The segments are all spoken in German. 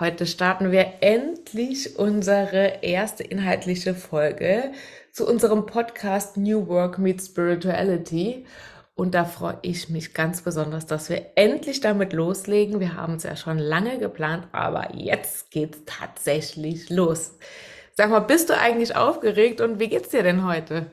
Heute starten wir endlich unsere erste inhaltliche Folge zu unserem Podcast New Work Meets Spirituality. Und da freue ich mich ganz besonders, dass wir endlich damit loslegen. Wir haben es ja schon lange geplant, aber jetzt geht's tatsächlich los. Sag mal, bist du eigentlich aufgeregt und wie geht's dir denn heute?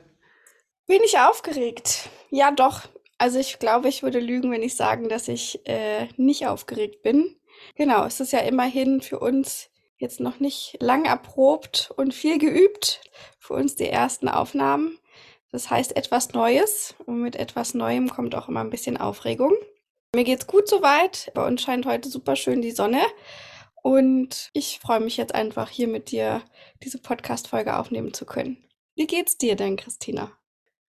Bin ich aufgeregt? Ja, doch. Also ich glaube, ich würde lügen, wenn ich sagen, dass ich äh, nicht aufgeregt bin. Genau, es ist ja immerhin für uns jetzt noch nicht lang erprobt und viel geübt. Für uns die ersten Aufnahmen. Das heißt etwas Neues und mit etwas Neuem kommt auch immer ein bisschen Aufregung. Mir geht's gut soweit. Bei uns scheint heute super schön die Sonne. Und ich freue mich jetzt einfach hier mit dir diese Podcast-Folge aufnehmen zu können. Wie geht's dir denn, Christina?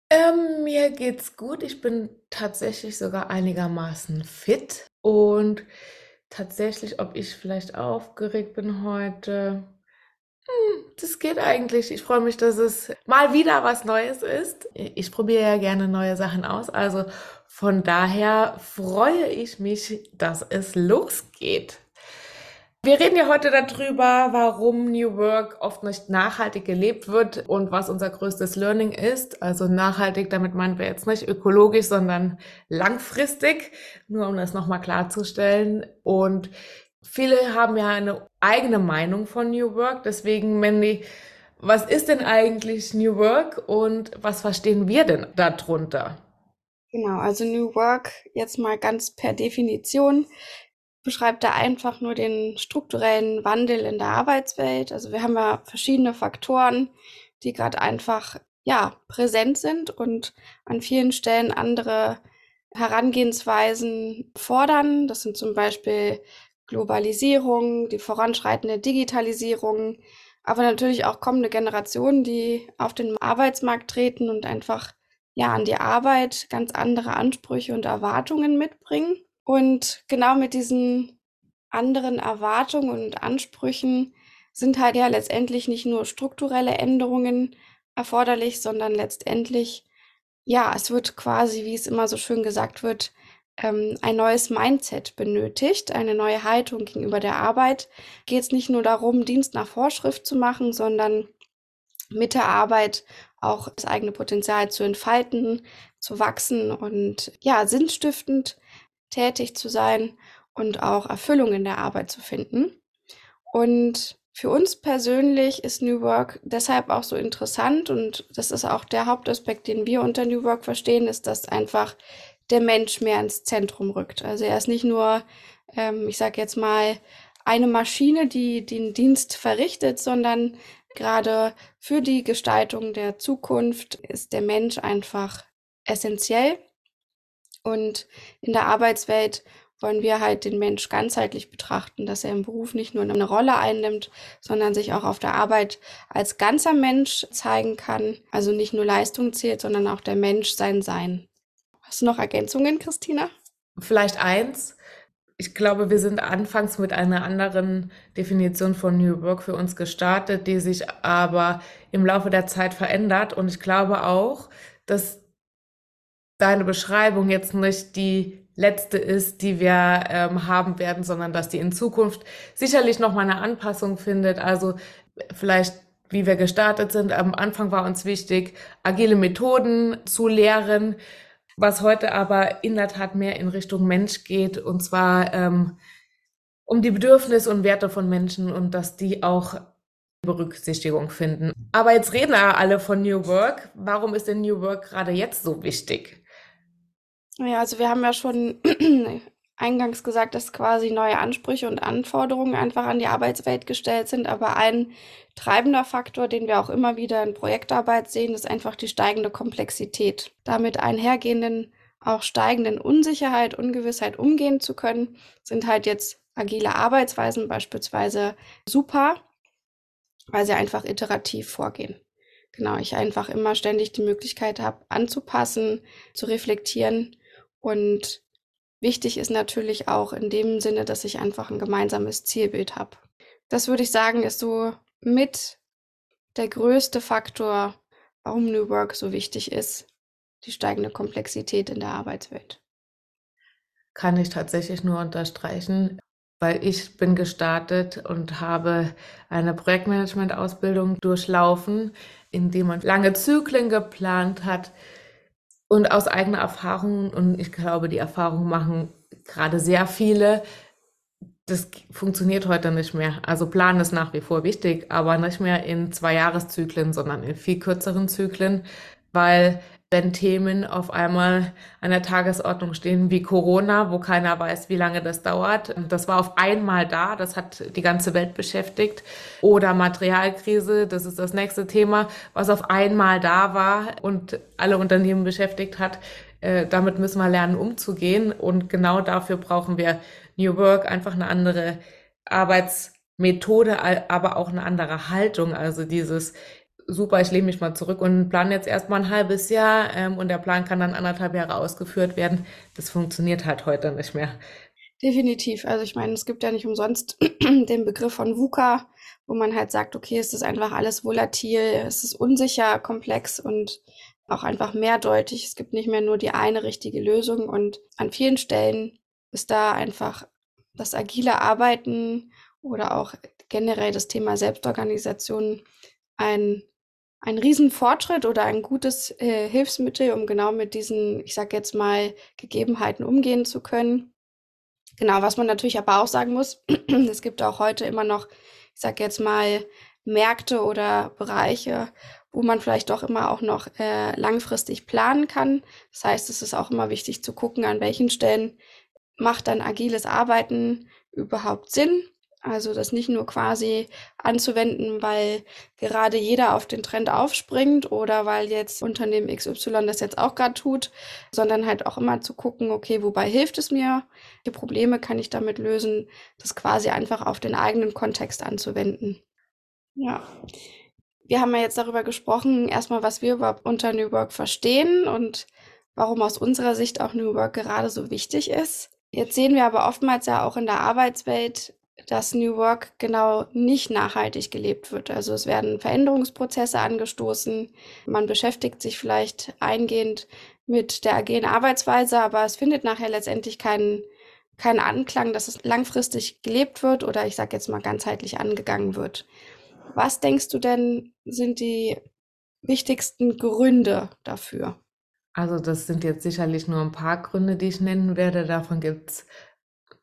Ähm, mir geht's gut. Ich bin tatsächlich sogar einigermaßen fit und tatsächlich, ob ich vielleicht aufgeregt bin heute. Hm, das geht eigentlich. Ich freue mich, dass es mal wieder was Neues ist. Ich probiere ja gerne neue Sachen aus. Also von daher freue ich mich, dass es losgeht. Wir reden ja heute darüber, warum New Work oft nicht nachhaltig gelebt wird und was unser größtes Learning ist. Also nachhaltig, damit meinen wir jetzt nicht ökologisch, sondern langfristig, nur um das nochmal klarzustellen. Und viele haben ja eine eigene Meinung von New Work. Deswegen, Mandy, was ist denn eigentlich New Work und was verstehen wir denn darunter? Genau, also New Work jetzt mal ganz per Definition beschreibt er einfach nur den strukturellen Wandel in der Arbeitswelt. Also wir haben ja verschiedene Faktoren, die gerade einfach ja präsent sind und an vielen Stellen andere Herangehensweisen fordern. Das sind zum Beispiel Globalisierung, die voranschreitende Digitalisierung, aber natürlich auch kommende Generationen, die auf den Arbeitsmarkt treten und einfach ja an die Arbeit ganz andere Ansprüche und Erwartungen mitbringen. Und genau mit diesen anderen Erwartungen und Ansprüchen sind halt ja letztendlich nicht nur strukturelle Änderungen erforderlich, sondern letztendlich, ja, es wird quasi, wie es immer so schön gesagt wird, ähm, ein neues Mindset benötigt, eine neue Haltung gegenüber der Arbeit. Geht es nicht nur darum, Dienst nach Vorschrift zu machen, sondern mit der Arbeit auch das eigene Potenzial zu entfalten, zu wachsen und ja, sinnstiftend tätig zu sein und auch Erfüllung in der Arbeit zu finden. Und für uns persönlich ist New Work deshalb auch so interessant und das ist auch der Hauptaspekt, den wir unter New Work verstehen, ist, dass einfach der Mensch mehr ins Zentrum rückt. Also er ist nicht nur, ähm, ich sage jetzt mal, eine Maschine, die den Dienst verrichtet, sondern gerade für die Gestaltung der Zukunft ist der Mensch einfach essentiell und in der Arbeitswelt wollen wir halt den Mensch ganzheitlich betrachten, dass er im Beruf nicht nur eine Rolle einnimmt, sondern sich auch auf der Arbeit als ganzer Mensch zeigen kann. Also nicht nur Leistung zählt, sondern auch der Mensch sein Sein. Hast du noch Ergänzungen, Christina? Vielleicht eins. Ich glaube, wir sind anfangs mit einer anderen Definition von New Work für uns gestartet, die sich aber im Laufe der Zeit verändert. Und ich glaube auch, dass deine Beschreibung jetzt nicht die letzte ist, die wir ähm, haben werden, sondern dass die in Zukunft sicherlich noch mal eine Anpassung findet. Also vielleicht wie wir gestartet sind. Am Anfang war uns wichtig, agile Methoden zu lehren, was heute aber in der Tat mehr in Richtung Mensch geht, und zwar ähm, um die Bedürfnisse und Werte von Menschen und dass die auch Berücksichtigung finden. Aber jetzt reden alle von New Work. Warum ist denn New Work gerade jetzt so wichtig? Ja, also wir haben ja schon eingangs gesagt, dass quasi neue Ansprüche und Anforderungen einfach an die Arbeitswelt gestellt sind. Aber ein treibender Faktor, den wir auch immer wieder in Projektarbeit sehen, ist einfach die steigende Komplexität. Damit einhergehenden, auch steigenden Unsicherheit, Ungewissheit umgehen zu können, sind halt jetzt agile Arbeitsweisen beispielsweise super, weil sie einfach iterativ vorgehen. Genau, ich einfach immer ständig die Möglichkeit habe, anzupassen, zu reflektieren und wichtig ist natürlich auch in dem Sinne, dass ich einfach ein gemeinsames Zielbild habe. Das würde ich sagen, ist so mit der größte Faktor, warum New Work so wichtig ist, die steigende Komplexität in der Arbeitswelt. Kann ich tatsächlich nur unterstreichen. weil ich bin gestartet und habe eine Projektmanagement-Ausbildung durchlaufen, indem man lange Zyklen geplant hat und aus eigener Erfahrung, und ich glaube, die Erfahrung machen gerade sehr viele, das funktioniert heute nicht mehr. Also Plan ist nach wie vor wichtig, aber nicht mehr in zwei Jahreszyklen, sondern in viel kürzeren Zyklen, weil wenn Themen auf einmal an der Tagesordnung stehen wie Corona, wo keiner weiß, wie lange das dauert. Das war auf einmal da, das hat die ganze Welt beschäftigt. Oder Materialkrise, das ist das nächste Thema, was auf einmal da war und alle Unternehmen beschäftigt hat. Äh, damit müssen wir lernen, umzugehen. Und genau dafür brauchen wir New Work, einfach eine andere Arbeitsmethode, aber auch eine andere Haltung. Also dieses super, ich lehne mich mal zurück und plane jetzt erstmal ein halbes Jahr ähm, und der Plan kann dann anderthalb Jahre ausgeführt werden. Das funktioniert halt heute nicht mehr. Definitiv. Also ich meine, es gibt ja nicht umsonst den Begriff von VUCA, wo man halt sagt, okay, es ist einfach alles volatil, es ist unsicher, komplex und auch einfach mehrdeutig. Es gibt nicht mehr nur die eine richtige Lösung und an vielen Stellen ist da einfach das agile Arbeiten oder auch generell das Thema Selbstorganisation ein ein Riesenfortschritt oder ein gutes äh, Hilfsmittel, um genau mit diesen, ich sage jetzt mal, Gegebenheiten umgehen zu können. Genau, was man natürlich aber auch sagen muss, es gibt auch heute immer noch, ich sage jetzt mal, Märkte oder Bereiche, wo man vielleicht doch immer auch noch äh, langfristig planen kann. Das heißt, es ist auch immer wichtig zu gucken, an welchen Stellen macht dann agiles Arbeiten überhaupt Sinn also das nicht nur quasi anzuwenden, weil gerade jeder auf den Trend aufspringt oder weil jetzt Unternehmen XY das jetzt auch gerade tut, sondern halt auch immer zu gucken, okay, wobei hilft es mir? Welche Probleme kann ich damit lösen? Das quasi einfach auf den eigenen Kontext anzuwenden. Ja. Wir haben ja jetzt darüber gesprochen, erstmal, was wir überhaupt unter New Work verstehen und warum aus unserer Sicht auch New Work gerade so wichtig ist. Jetzt sehen wir aber oftmals ja auch in der Arbeitswelt, dass New Work genau nicht nachhaltig gelebt wird. Also es werden Veränderungsprozesse angestoßen, man beschäftigt sich vielleicht eingehend mit der agilen Arbeitsweise, aber es findet nachher letztendlich keinen keinen Anklang, dass es langfristig gelebt wird oder ich sage jetzt mal ganzheitlich angegangen wird. Was denkst du denn sind die wichtigsten Gründe dafür? Also das sind jetzt sicherlich nur ein paar Gründe, die ich nennen werde. Davon gibt es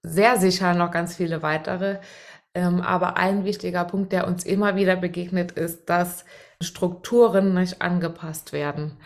sehr sicher noch ganz viele weitere. Ähm, aber ein wichtiger Punkt, der uns immer wieder begegnet, ist, dass Strukturen nicht angepasst werden.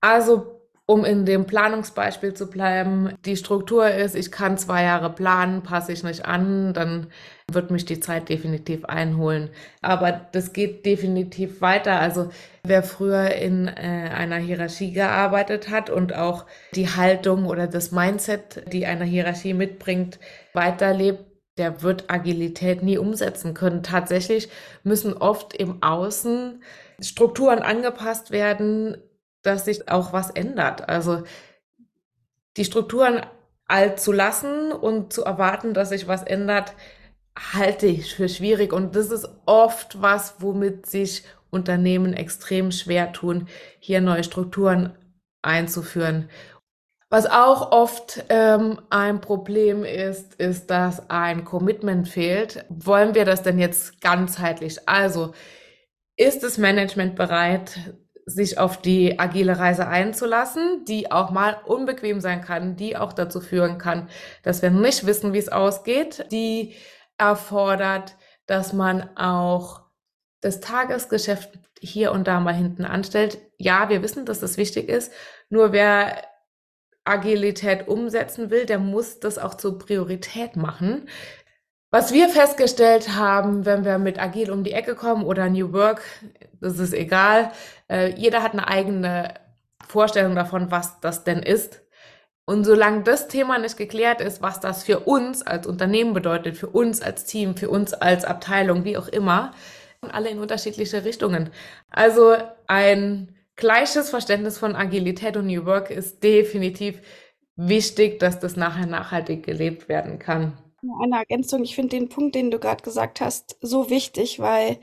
Also um in dem Planungsbeispiel zu bleiben, die Struktur ist, ich kann zwei Jahre planen, passe ich nicht an, dann wird mich die Zeit definitiv einholen. Aber das geht definitiv weiter. Also wer früher in äh, einer Hierarchie gearbeitet hat und auch die Haltung oder das Mindset, die eine Hierarchie mitbringt, weiterlebt, der wird Agilität nie umsetzen können. Tatsächlich müssen oft im Außen Strukturen angepasst werden, dass sich auch was ändert. Also die Strukturen alt zu lassen und zu erwarten, dass sich was ändert, halte ich für schwierig. Und das ist oft was, womit sich Unternehmen extrem schwer tun, hier neue Strukturen einzuführen. Was auch oft ähm, ein Problem ist, ist, dass ein Commitment fehlt. Wollen wir das denn jetzt ganzheitlich? Also ist das Management bereit, sich auf die agile Reise einzulassen, die auch mal unbequem sein kann, die auch dazu führen kann, dass wir nicht wissen, wie es ausgeht, die erfordert, dass man auch das Tagesgeschäft hier und da mal hinten anstellt. Ja, wir wissen, dass das wichtig ist, nur wer Agilität umsetzen will, der muss das auch zur Priorität machen. Was wir festgestellt haben, wenn wir mit Agil um die Ecke kommen oder New Work, das ist egal. Äh, jeder hat eine eigene Vorstellung davon, was das denn ist. Und solange das Thema nicht geklärt ist, was das für uns als Unternehmen bedeutet, für uns als Team, für uns als Abteilung, wie auch immer, alle in unterschiedliche Richtungen. Also ein gleiches Verständnis von Agilität und New Work ist definitiv wichtig, dass das nachher nachhaltig gelebt werden kann. Eine Ergänzung, ich finde den Punkt, den du gerade gesagt hast, so wichtig, weil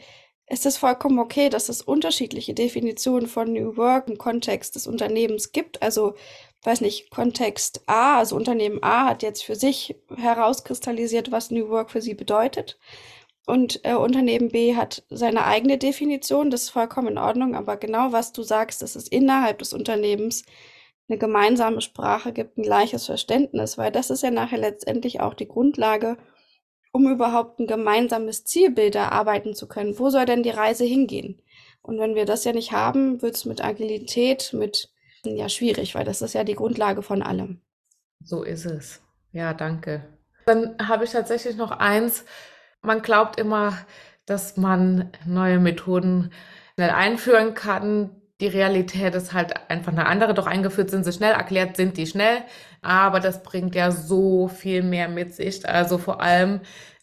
es ist vollkommen okay, dass es unterschiedliche Definitionen von New Work im Kontext des Unternehmens gibt. Also weiß nicht, Kontext A, also Unternehmen A hat jetzt für sich herauskristallisiert, was New Work für sie bedeutet. Und äh, Unternehmen B hat seine eigene Definition, das ist vollkommen in Ordnung, aber genau was du sagst, dass es innerhalb des Unternehmens eine gemeinsame Sprache gibt, ein gleiches Verständnis, weil das ist ja nachher letztendlich auch die Grundlage, um überhaupt ein gemeinsames Zielbild erarbeiten zu können. Wo soll denn die Reise hingehen? Und wenn wir das ja nicht haben, wird es mit Agilität, mit ja schwierig, weil das ist ja die Grundlage von allem. So ist es. Ja, danke. Dann habe ich tatsächlich noch eins. Man glaubt immer, dass man neue Methoden schnell einführen kann. Die Realität ist halt einfach eine andere. Doch eingeführt sind sie schnell, erklärt sind die schnell. Aber das bringt ja so viel mehr mit sich. Also vor allem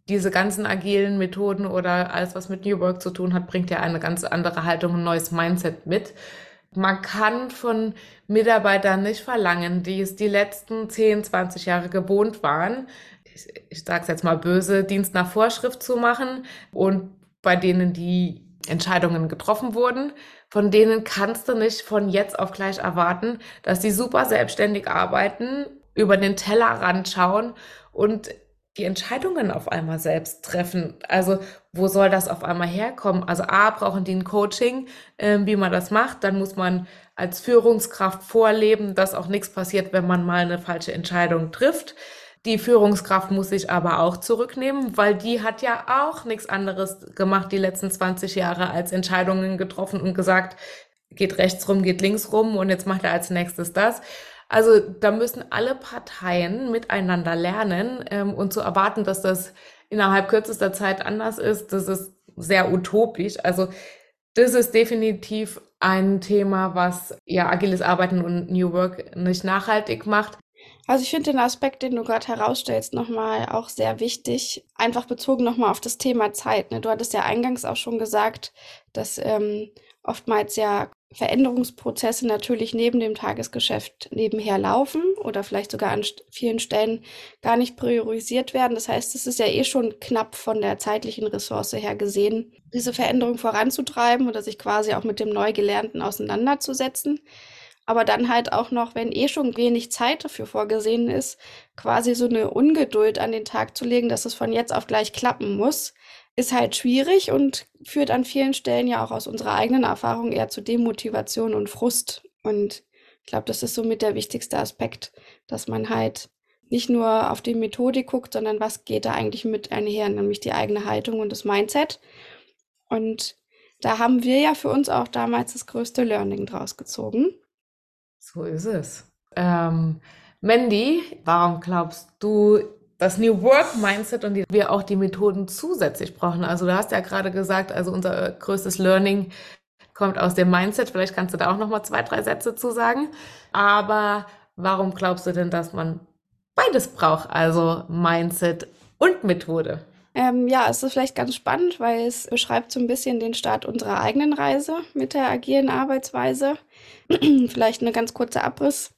diese ganzen agilen Methoden oder alles, was mit New Work zu tun hat, bringt ja eine ganz andere Haltung, ein neues Mindset mit. Man kann von Mitarbeitern nicht verlangen, die es die letzten 10, 20 Jahre gewohnt waren, ich, ich sage es jetzt mal böse, Dienst nach Vorschrift zu machen und bei denen die Entscheidungen getroffen wurden, von denen kannst du nicht von jetzt auf gleich erwarten, dass die super selbstständig arbeiten, über den Tellerrand schauen und die Entscheidungen auf einmal selbst treffen. Also wo soll das auf einmal herkommen? Also A, brauchen die ein Coaching, äh, wie man das macht. Dann muss man als Führungskraft vorleben, dass auch nichts passiert, wenn man mal eine falsche Entscheidung trifft. Die Führungskraft muss sich aber auch zurücknehmen, weil die hat ja auch nichts anderes gemacht die letzten 20 Jahre als Entscheidungen getroffen und gesagt, geht rechts rum, geht links rum und jetzt macht er als nächstes das. Also da müssen alle Parteien miteinander lernen ähm, und zu erwarten, dass das innerhalb kürzester Zeit anders ist, das ist sehr utopisch. Also das ist definitiv ein Thema, was ja agiles Arbeiten und New Work nicht nachhaltig macht. Also ich finde den Aspekt, den du gerade herausstellst, nochmal auch sehr wichtig. Einfach bezogen nochmal auf das Thema Zeit. Ne? Du hattest ja eingangs auch schon gesagt, dass ähm, oftmals ja Veränderungsprozesse natürlich neben dem Tagesgeschäft nebenher laufen oder vielleicht sogar an vielen Stellen gar nicht priorisiert werden. Das heißt, es ist ja eh schon knapp von der zeitlichen Ressource her gesehen, diese Veränderung voranzutreiben oder sich quasi auch mit dem Neugelernten auseinanderzusetzen. Aber dann halt auch noch, wenn eh schon wenig Zeit dafür vorgesehen ist, quasi so eine Ungeduld an den Tag zu legen, dass es von jetzt auf gleich klappen muss ist halt schwierig und führt an vielen Stellen ja auch aus unserer eigenen Erfahrung eher zu Demotivation und Frust. Und ich glaube, das ist somit der wichtigste Aspekt, dass man halt nicht nur auf die Methodik guckt, sondern was geht da eigentlich mit einher, nämlich die eigene Haltung und das Mindset. Und da haben wir ja für uns auch damals das größte Learning draus gezogen. So ist es. Ähm, Mandy, warum glaubst du, das New Work Mindset und die, wir auch die Methoden zusätzlich brauchen. Also du hast ja gerade gesagt, also unser größtes Learning kommt aus dem Mindset. Vielleicht kannst du da auch noch mal zwei, drei Sätze zu sagen. Aber warum glaubst du denn, dass man beides braucht? Also Mindset und Methode? Ähm, ja, es ist vielleicht ganz spannend, weil es beschreibt so ein bisschen den Start unserer eigenen Reise mit der agilen Arbeitsweise. vielleicht eine ganz kurze Abriss.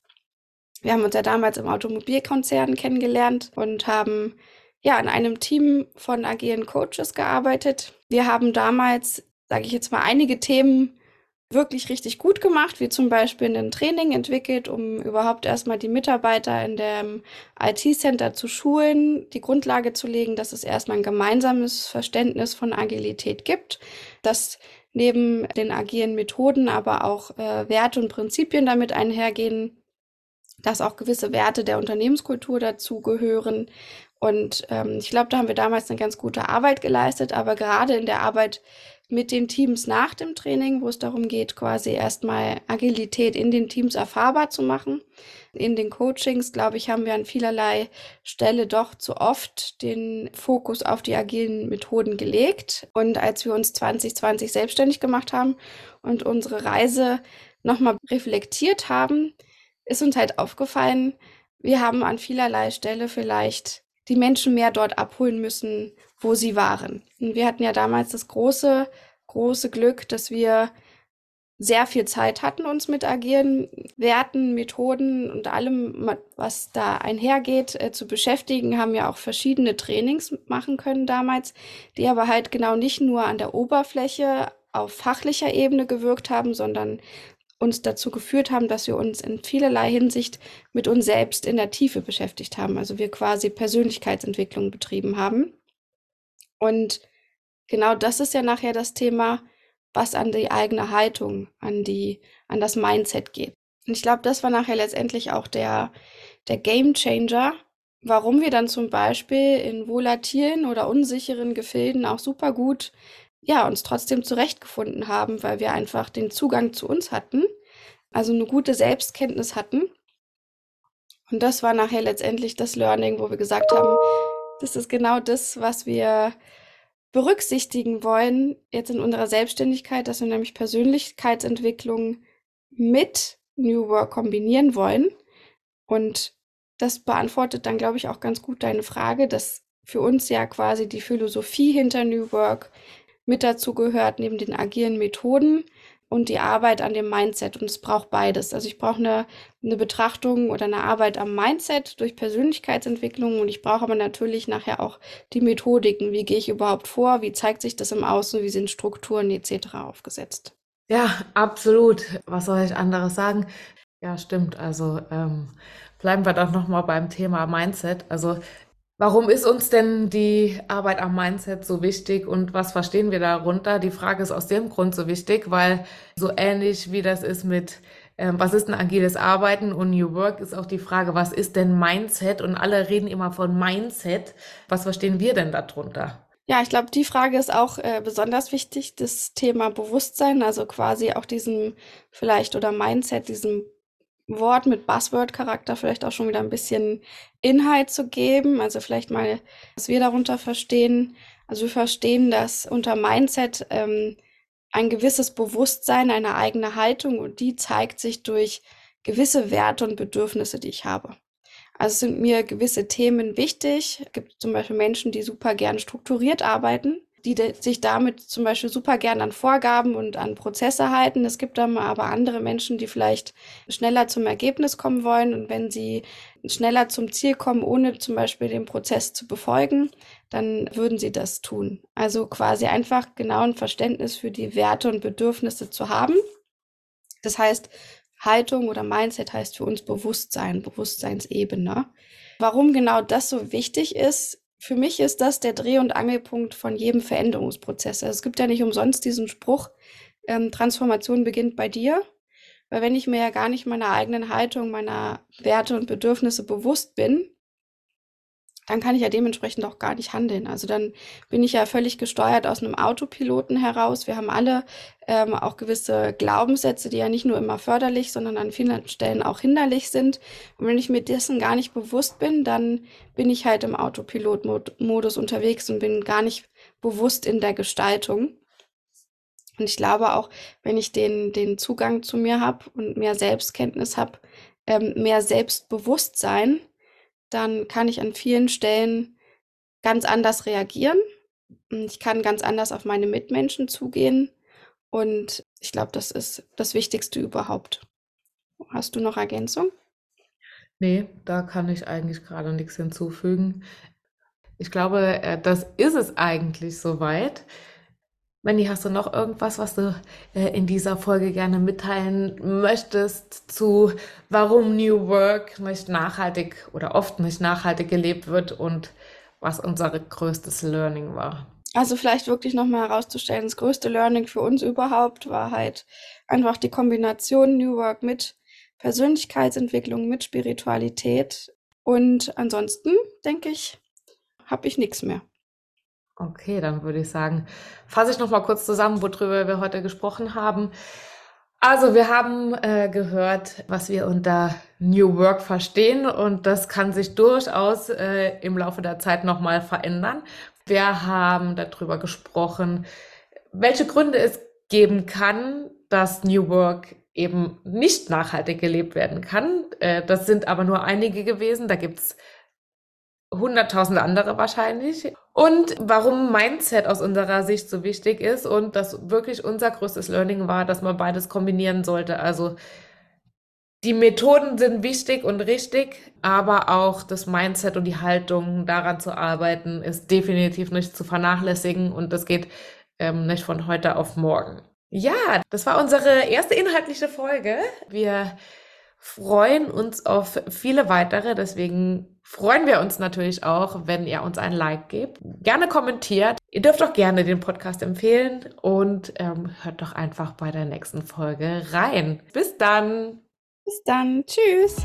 Wir haben uns ja damals im Automobilkonzern kennengelernt und haben ja in einem Team von agilen Coaches gearbeitet. Wir haben damals, sage ich jetzt mal, einige Themen wirklich richtig gut gemacht, wie zum Beispiel ein Training entwickelt, um überhaupt erstmal die Mitarbeiter in dem IT-Center zu schulen, die Grundlage zu legen, dass es erstmal ein gemeinsames Verständnis von Agilität gibt, dass neben den agilen Methoden aber auch äh, Werte und Prinzipien damit einhergehen, dass auch gewisse Werte der Unternehmenskultur dazugehören. Und ähm, ich glaube, da haben wir damals eine ganz gute Arbeit geleistet, aber gerade in der Arbeit mit den Teams nach dem Training, wo es darum geht, quasi erstmal Agilität in den Teams erfahrbar zu machen. In den Coachings, glaube ich, haben wir an vielerlei Stelle doch zu oft den Fokus auf die agilen Methoden gelegt. Und als wir uns 2020 selbstständig gemacht haben und unsere Reise nochmal reflektiert haben, ist uns halt aufgefallen, wir haben an vielerlei Stelle vielleicht die Menschen mehr dort abholen müssen, wo sie waren. Und wir hatten ja damals das große, große Glück, dass wir sehr viel Zeit hatten, uns mit agilen Werten, Methoden und allem, was da einhergeht, äh, zu beschäftigen, haben ja auch verschiedene Trainings machen können damals, die aber halt genau nicht nur an der Oberfläche auf fachlicher Ebene gewirkt haben, sondern uns dazu geführt haben, dass wir uns in vielerlei Hinsicht mit uns selbst in der Tiefe beschäftigt haben. Also wir quasi Persönlichkeitsentwicklung betrieben haben. Und genau das ist ja nachher das Thema, was an die eigene Haltung, an die, an das Mindset geht. Und ich glaube, das war nachher letztendlich auch der, der Game Changer, warum wir dann zum Beispiel in volatilen oder unsicheren Gefilden auch super gut ja, uns trotzdem zurechtgefunden haben, weil wir einfach den Zugang zu uns hatten, also eine gute Selbstkenntnis hatten. Und das war nachher letztendlich das Learning, wo wir gesagt haben, das ist genau das, was wir berücksichtigen wollen jetzt in unserer Selbstständigkeit, dass wir nämlich Persönlichkeitsentwicklung mit New Work kombinieren wollen. Und das beantwortet dann, glaube ich, auch ganz gut deine Frage, dass für uns ja quasi die Philosophie hinter New Work mit dazu gehört, neben den agilen Methoden und die Arbeit an dem Mindset. Und es braucht beides. Also ich brauche eine, eine Betrachtung oder eine Arbeit am Mindset durch Persönlichkeitsentwicklung und ich brauche aber natürlich nachher auch die Methodiken. Wie gehe ich überhaupt vor? Wie zeigt sich das im Außen? Wie sind Strukturen etc. aufgesetzt? Ja, absolut. Was soll ich anderes sagen? Ja, stimmt. Also ähm, bleiben wir doch nochmal beim Thema Mindset. Also Warum ist uns denn die Arbeit am Mindset so wichtig und was verstehen wir darunter? Die Frage ist aus dem Grund so wichtig, weil so ähnlich wie das ist mit ähm, was ist ein agiles Arbeiten und New Work ist auch die Frage, was ist denn Mindset? Und alle reden immer von Mindset. Was verstehen wir denn darunter? Ja, ich glaube, die Frage ist auch äh, besonders wichtig, das Thema Bewusstsein, also quasi auch diesem vielleicht oder Mindset, diesem Wort mit Buzzword-Charakter vielleicht auch schon wieder ein bisschen Inhalt zu geben. Also vielleicht mal, was wir darunter verstehen. Also wir verstehen, dass unter Mindset ähm, ein gewisses Bewusstsein, eine eigene Haltung und die zeigt sich durch gewisse Werte und Bedürfnisse, die ich habe. Also sind mir gewisse Themen wichtig. Es gibt zum Beispiel Menschen, die super gern strukturiert arbeiten die sich damit zum Beispiel super gern an Vorgaben und an Prozesse halten. Es gibt dann aber andere Menschen, die vielleicht schneller zum Ergebnis kommen wollen und wenn sie schneller zum Ziel kommen, ohne zum Beispiel den Prozess zu befolgen, dann würden sie das tun. Also quasi einfach genau ein Verständnis für die Werte und Bedürfnisse zu haben. Das heißt, Haltung oder Mindset heißt für uns Bewusstsein, Bewusstseinsebene. Warum genau das so wichtig ist, für mich ist das der Dreh- und Angelpunkt von jedem Veränderungsprozess. Also es gibt ja nicht umsonst diesen Spruch, ähm, Transformation beginnt bei dir. Weil wenn ich mir ja gar nicht meiner eigenen Haltung, meiner Werte und Bedürfnisse bewusst bin, dann kann ich ja dementsprechend auch gar nicht handeln. Also dann bin ich ja völlig gesteuert aus einem Autopiloten heraus. Wir haben alle ähm, auch gewisse Glaubenssätze, die ja nicht nur immer förderlich, sondern an vielen Stellen auch hinderlich sind. Und wenn ich mir dessen gar nicht bewusst bin, dann bin ich halt im Autopilot-Modus unterwegs und bin gar nicht bewusst in der Gestaltung. Und ich glaube auch, wenn ich den, den Zugang zu mir habe und mehr Selbstkenntnis habe, ähm, mehr Selbstbewusstsein, dann kann ich an vielen Stellen ganz anders reagieren. Ich kann ganz anders auf meine Mitmenschen zugehen. Und ich glaube, das ist das Wichtigste überhaupt. Hast du noch Ergänzung? Nee, da kann ich eigentlich gerade nichts hinzufügen. Ich glaube, äh, das ist es eigentlich soweit. Mandy, hast du noch irgendwas, was du äh, in dieser Folge gerne mitteilen möchtest zu, warum New Work nicht nachhaltig oder oft nicht nachhaltig gelebt wird und was unser größtes Learning war? Also vielleicht wirklich nochmal herauszustellen, das größte Learning für uns überhaupt war halt einfach die Kombination New Work mit Persönlichkeitsentwicklung, mit Spiritualität. Und ansonsten, denke ich, habe ich nichts mehr. Okay, dann würde ich sagen, fasse ich noch mal kurz zusammen, worüber wir heute gesprochen haben. Also wir haben äh, gehört, was wir unter New Work verstehen und das kann sich durchaus äh, im Laufe der Zeit noch mal verändern. Wir haben darüber gesprochen, welche Gründe es geben kann, dass New Work eben nicht nachhaltig gelebt werden kann. Äh, das sind aber nur einige gewesen. Da gibt es hunderttausend andere wahrscheinlich. Und warum Mindset aus unserer Sicht so wichtig ist und das wirklich unser größtes Learning war, dass man beides kombinieren sollte. Also die Methoden sind wichtig und richtig, aber auch das Mindset und die Haltung daran zu arbeiten ist definitiv nicht zu vernachlässigen und das geht ähm, nicht von heute auf morgen. Ja, das war unsere erste inhaltliche Folge. Wir freuen uns auf viele weitere. Deswegen freuen wir uns natürlich auch, wenn ihr uns ein Like gebt. Gerne kommentiert. Ihr dürft auch gerne den Podcast empfehlen und ähm, hört doch einfach bei der nächsten Folge rein. Bis dann. Bis dann. Tschüss.